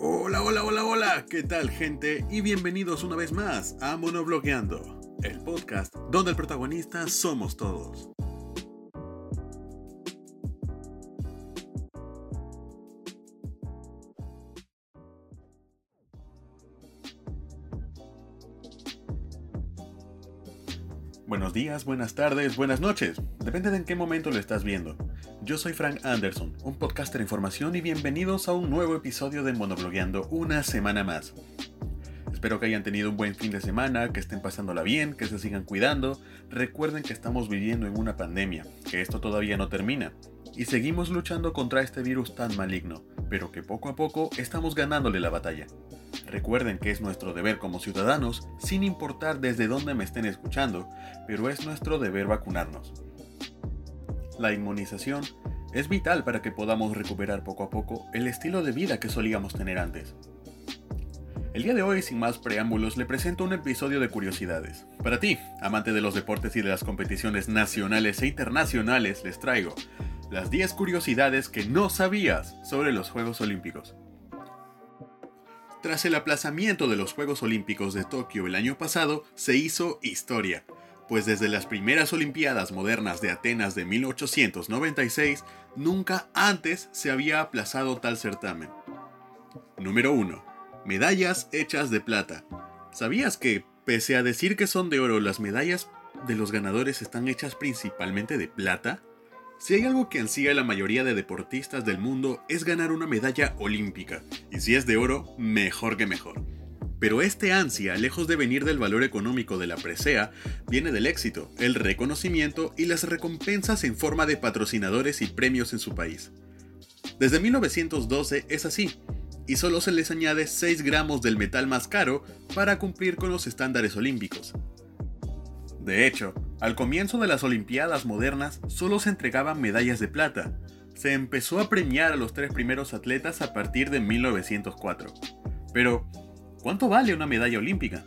Hola, hola, hola, hola, ¿qué tal gente? Y bienvenidos una vez más a Monoblogueando, el podcast donde el protagonista somos todos. Buenos días, buenas tardes, buenas noches. Depende de en qué momento lo estás viendo. Yo soy Frank Anderson, un podcaster de información y bienvenidos a un nuevo episodio de Monoblogueando una semana más. Espero que hayan tenido un buen fin de semana, que estén pasándola bien, que se sigan cuidando. Recuerden que estamos viviendo en una pandemia, que esto todavía no termina. Y seguimos luchando contra este virus tan maligno, pero que poco a poco estamos ganándole la batalla. Recuerden que es nuestro deber como ciudadanos, sin importar desde dónde me estén escuchando, pero es nuestro deber vacunarnos. La inmunización es vital para que podamos recuperar poco a poco el estilo de vida que solíamos tener antes. El día de hoy, sin más preámbulos, le presento un episodio de curiosidades. Para ti, amante de los deportes y de las competiciones nacionales e internacionales, les traigo las 10 curiosidades que no sabías sobre los Juegos Olímpicos. Tras el aplazamiento de los Juegos Olímpicos de Tokio el año pasado, se hizo historia, pues desde las primeras Olimpiadas modernas de Atenas de 1896, nunca antes se había aplazado tal certamen. Número 1. Medallas hechas de plata. ¿Sabías que, pese a decir que son de oro, las medallas de los ganadores están hechas principalmente de plata? Si hay algo que ansía la mayoría de deportistas del mundo es ganar una medalla olímpica, y si es de oro, mejor que mejor. Pero este ansia, lejos de venir del valor económico de la presea, viene del éxito, el reconocimiento y las recompensas en forma de patrocinadores y premios en su país. Desde 1912 es así, y solo se les añade 6 gramos del metal más caro para cumplir con los estándares olímpicos. De hecho, al comienzo de las Olimpiadas modernas solo se entregaban medallas de plata. Se empezó a premiar a los tres primeros atletas a partir de 1904. Pero, ¿cuánto vale una medalla olímpica?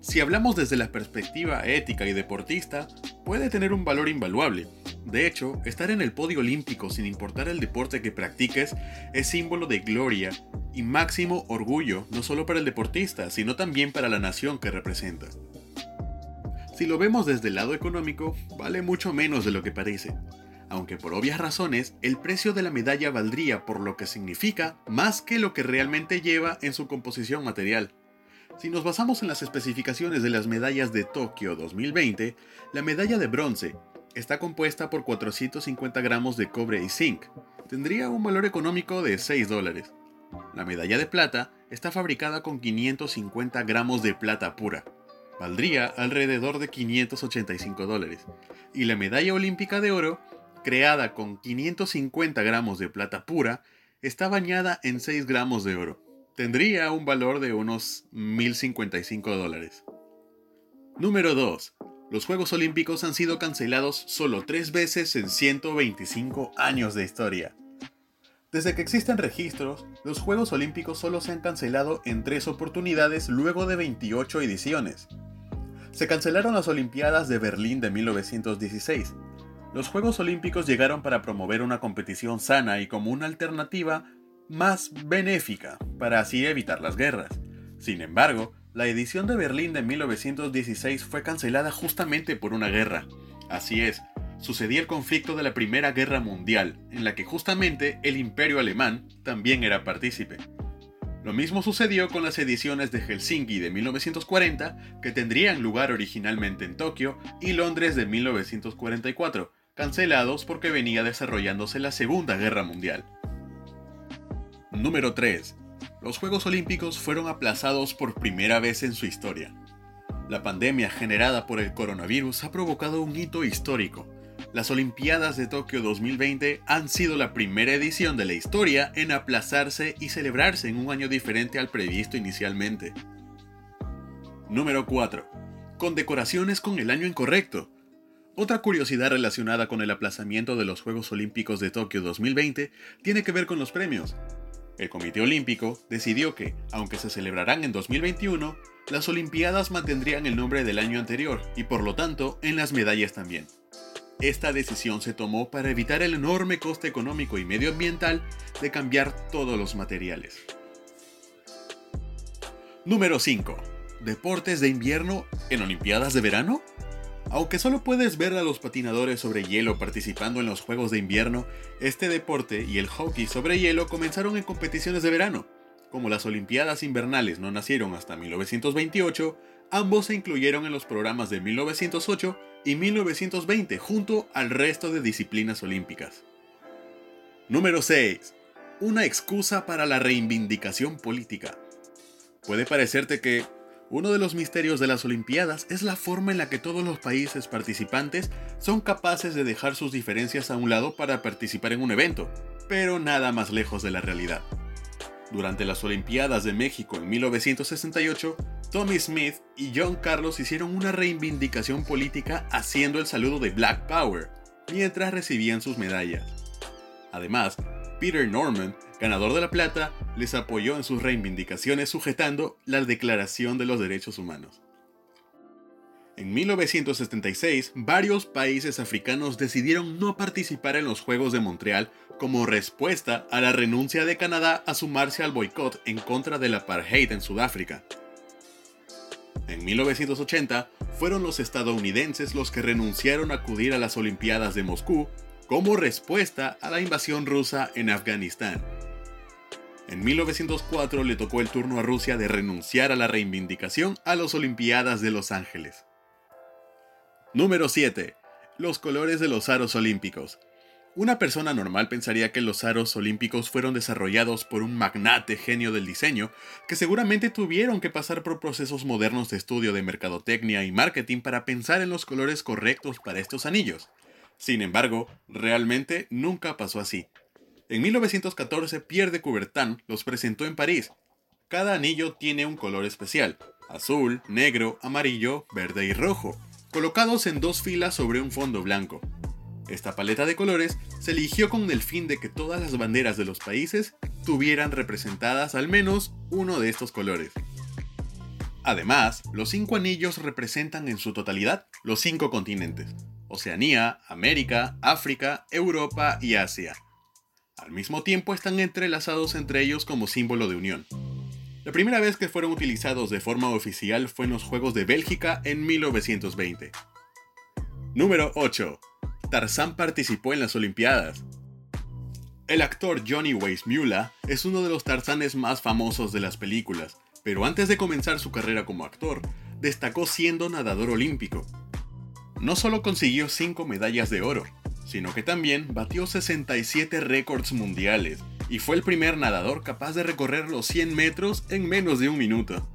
Si hablamos desde la perspectiva ética y deportista, puede tener un valor invaluable. De hecho, estar en el podio olímpico sin importar el deporte que practiques es símbolo de gloria y máximo orgullo no solo para el deportista, sino también para la nación que representa. Si lo vemos desde el lado económico, vale mucho menos de lo que parece, aunque por obvias razones el precio de la medalla valdría por lo que significa más que lo que realmente lleva en su composición material. Si nos basamos en las especificaciones de las medallas de Tokio 2020, la medalla de bronce está compuesta por 450 gramos de cobre y zinc. Tendría un valor económico de 6 dólares. La medalla de plata está fabricada con 550 gramos de plata pura valdría alrededor de 585 dólares. Y la medalla olímpica de oro, creada con 550 gramos de plata pura, está bañada en 6 gramos de oro. Tendría un valor de unos 1055 dólares. Número 2. Los Juegos Olímpicos han sido cancelados solo 3 veces en 125 años de historia. Desde que existen registros, los Juegos Olímpicos solo se han cancelado en 3 oportunidades luego de 28 ediciones se cancelaron las Olimpiadas de Berlín de 1916. Los Juegos Olímpicos llegaron para promover una competición sana y como una alternativa más benéfica, para así evitar las guerras. Sin embargo, la edición de Berlín de 1916 fue cancelada justamente por una guerra. Así es, sucedía el conflicto de la Primera Guerra Mundial, en la que justamente el Imperio Alemán también era partícipe. Lo mismo sucedió con las ediciones de Helsinki de 1940, que tendrían lugar originalmente en Tokio, y Londres de 1944, cancelados porque venía desarrollándose la Segunda Guerra Mundial. Número 3. Los Juegos Olímpicos fueron aplazados por primera vez en su historia. La pandemia generada por el coronavirus ha provocado un hito histórico, las Olimpiadas de Tokio 2020 han sido la primera edición de la historia en aplazarse y celebrarse en un año diferente al previsto inicialmente. Número 4. Condecoraciones con el año incorrecto. Otra curiosidad relacionada con el aplazamiento de los Juegos Olímpicos de Tokio 2020 tiene que ver con los premios. El Comité Olímpico decidió que, aunque se celebrarán en 2021, las Olimpiadas mantendrían el nombre del año anterior y por lo tanto en las medallas también. Esta decisión se tomó para evitar el enorme coste económico y medioambiental de cambiar todos los materiales. Número 5. ¿Deportes de invierno en Olimpiadas de verano? Aunque solo puedes ver a los patinadores sobre hielo participando en los Juegos de Invierno, este deporte y el hockey sobre hielo comenzaron en competiciones de verano. Como las Olimpiadas Invernales no nacieron hasta 1928, ambos se incluyeron en los programas de 1908 y 1920 junto al resto de disciplinas olímpicas. Número 6. Una excusa para la reivindicación política. Puede parecerte que uno de los misterios de las Olimpiadas es la forma en la que todos los países participantes son capaces de dejar sus diferencias a un lado para participar en un evento, pero nada más lejos de la realidad. Durante las Olimpiadas de México en 1968, Tommy Smith y John Carlos hicieron una reivindicación política haciendo el saludo de Black Power, mientras recibían sus medallas. Además, Peter Norman ganador de la plata, les apoyó en sus reivindicaciones sujetando la Declaración de los Derechos Humanos. En 1976, varios países africanos decidieron no participar en los Juegos de Montreal como respuesta a la renuncia de Canadá a sumarse al boicot en contra del apartheid en Sudáfrica. En 1980, fueron los estadounidenses los que renunciaron a acudir a las Olimpiadas de Moscú como respuesta a la invasión rusa en Afganistán. En 1904 le tocó el turno a Rusia de renunciar a la reivindicación a las Olimpiadas de Los Ángeles. Número 7. Los colores de los aros olímpicos. Una persona normal pensaría que los aros olímpicos fueron desarrollados por un magnate genio del diseño, que seguramente tuvieron que pasar por procesos modernos de estudio de mercadotecnia y marketing para pensar en los colores correctos para estos anillos. Sin embargo, realmente nunca pasó así. En 1914, Pierre de Coubertin los presentó en París. Cada anillo tiene un color especial, azul, negro, amarillo, verde y rojo, colocados en dos filas sobre un fondo blanco. Esta paleta de colores se eligió con el fin de que todas las banderas de los países tuvieran representadas al menos uno de estos colores. Además, los cinco anillos representan en su totalidad los cinco continentes, Oceanía, América, África, Europa y Asia. Al mismo tiempo están entrelazados entre ellos como símbolo de unión. La primera vez que fueron utilizados de forma oficial fue en los Juegos de Bélgica en 1920. Número 8. Tarzán participó en las Olimpiadas. El actor Johnny Weissmuller es uno de los Tarzanes más famosos de las películas, pero antes de comenzar su carrera como actor, destacó siendo nadador olímpico. No solo consiguió 5 medallas de oro, sino que también batió 67 récords mundiales y fue el primer nadador capaz de recorrer los 100 metros en menos de un minuto.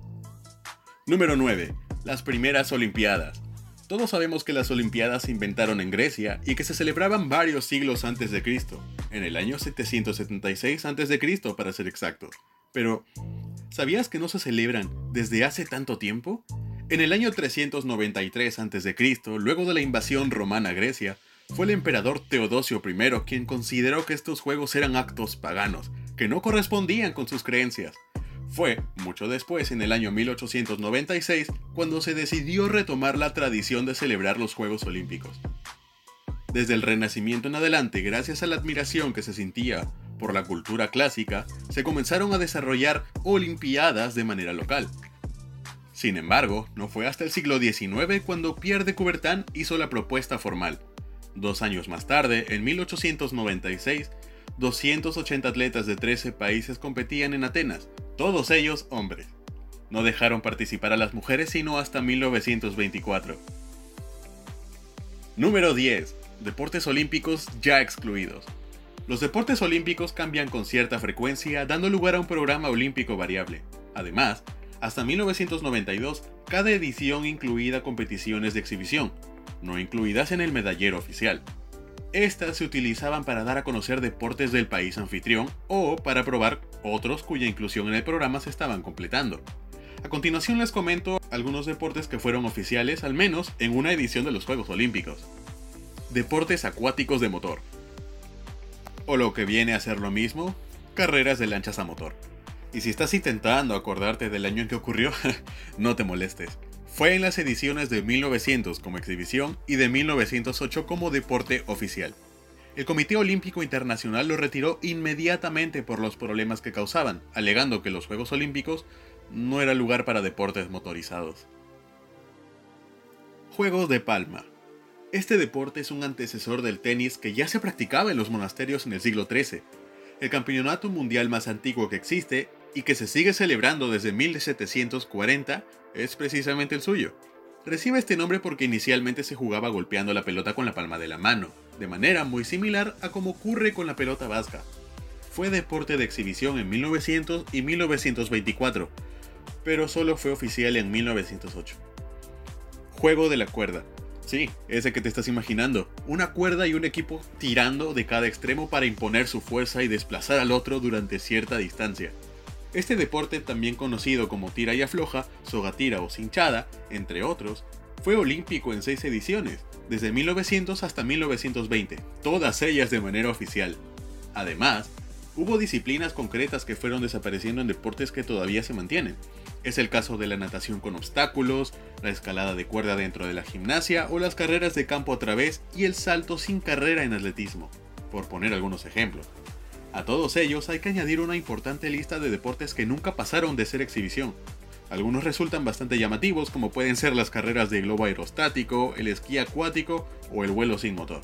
Número 9. Las primeras Olimpiadas. Todos sabemos que las Olimpiadas se inventaron en Grecia y que se celebraban varios siglos antes de Cristo, en el año 776 a.C. para ser exactos. Pero, ¿sabías que no se celebran desde hace tanto tiempo? En el año 393 a.C., luego de la invasión romana a Grecia, fue el emperador Teodosio I quien consideró que estos juegos eran actos paganos, que no correspondían con sus creencias. Fue, mucho después, en el año 1896, cuando se decidió retomar la tradición de celebrar los Juegos Olímpicos. Desde el Renacimiento en adelante, gracias a la admiración que se sentía por la cultura clásica, se comenzaron a desarrollar Olimpiadas de manera local. Sin embargo, no fue hasta el siglo XIX cuando Pierre de Coubertin hizo la propuesta formal, Dos años más tarde, en 1896, 280 atletas de 13 países competían en Atenas, todos ellos hombres. No dejaron participar a las mujeres sino hasta 1924. Número 10. Deportes olímpicos ya excluidos. Los deportes olímpicos cambian con cierta frecuencia, dando lugar a un programa olímpico variable. Además, hasta 1992, cada edición incluía competiciones de exhibición, no incluidas en el medallero oficial. Estas se utilizaban para dar a conocer deportes del país anfitrión o para probar otros cuya inclusión en el programa se estaban completando. A continuación les comento algunos deportes que fueron oficiales al menos en una edición de los Juegos Olímpicos. Deportes acuáticos de motor. O lo que viene a ser lo mismo, carreras de lanchas a motor. Y si estás intentando acordarte del año en que ocurrió, no te molestes Fue en las ediciones de 1900 como exhibición y de 1908 como deporte oficial. El Comité Olímpico Internacional lo retiró inmediatamente por los problemas que causaban, alegando que los Juegos Olímpicos no era lugar para deportes motorizados. Juegos de Palma. Este deporte es un antecesor del tenis que ya se practicaba en los monasterios en el siglo XIII. El campeonato mundial más antiguo que existe y que se sigue celebrando desde 1740 es precisamente el suyo. Recibe este nombre porque inicialmente se jugaba golpeando la pelota con la palma de la mano, de manera muy similar a como ocurre con la pelota vasca. Fue deporte de exhibición en 1900 y 1924, pero solo fue oficial en 1908. Juego de la cuerda. Sí, ese que te estás imaginando. Una cuerda y un equipo tirando de cada extremo para imponer su fuerza y desplazar al otro durante cierta distancia. Este deporte, también conocido como tira y afloja, sogatira o cinchada, entre otros, fue olímpico en seis ediciones, desde 1900 hasta 1920, todas ellas de manera oficial. Además, hubo disciplinas concretas que fueron desapareciendo en deportes que todavía se mantienen. Es el caso de la natación con obstáculos, la escalada de cuerda dentro de la gimnasia o las carreras de campo a través y el salto sin carrera en atletismo, por poner algunos ejemplos. A todos ellos hay que añadir una importante lista de deportes que nunca pasaron de ser exhibición, algunos resultan bastante llamativos como pueden ser las carreras de globo aerostático, el esquí acuático o el vuelo sin motor.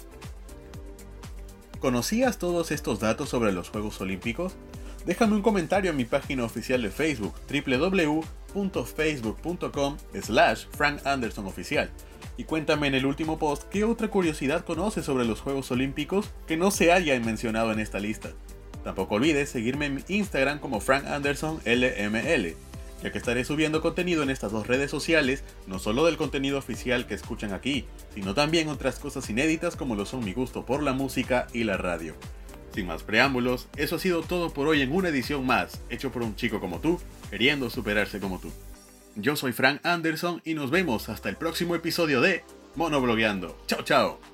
¿Conocías todos estos datos sobre los Juegos Olímpicos? Déjame un comentario en mi página oficial de Facebook www.facebook.com slash frankandersonoficial y cuéntame en el último post qué otra curiosidad conoces sobre los Juegos Olímpicos que no se haya mencionado en esta lista. Tampoco olvides seguirme en Instagram como Frank Anderson LML ya que estaré subiendo contenido en estas dos redes sociales, no solo del contenido oficial que escuchan aquí, sino también otras cosas inéditas como lo son mi gusto por la música y la radio. Sin más preámbulos, eso ha sido todo por hoy en una edición más, hecho por un chico como tú, queriendo superarse como tú. Yo soy Frank Anderson y nos vemos hasta el próximo episodio de Monoblogueando. Chao, chao.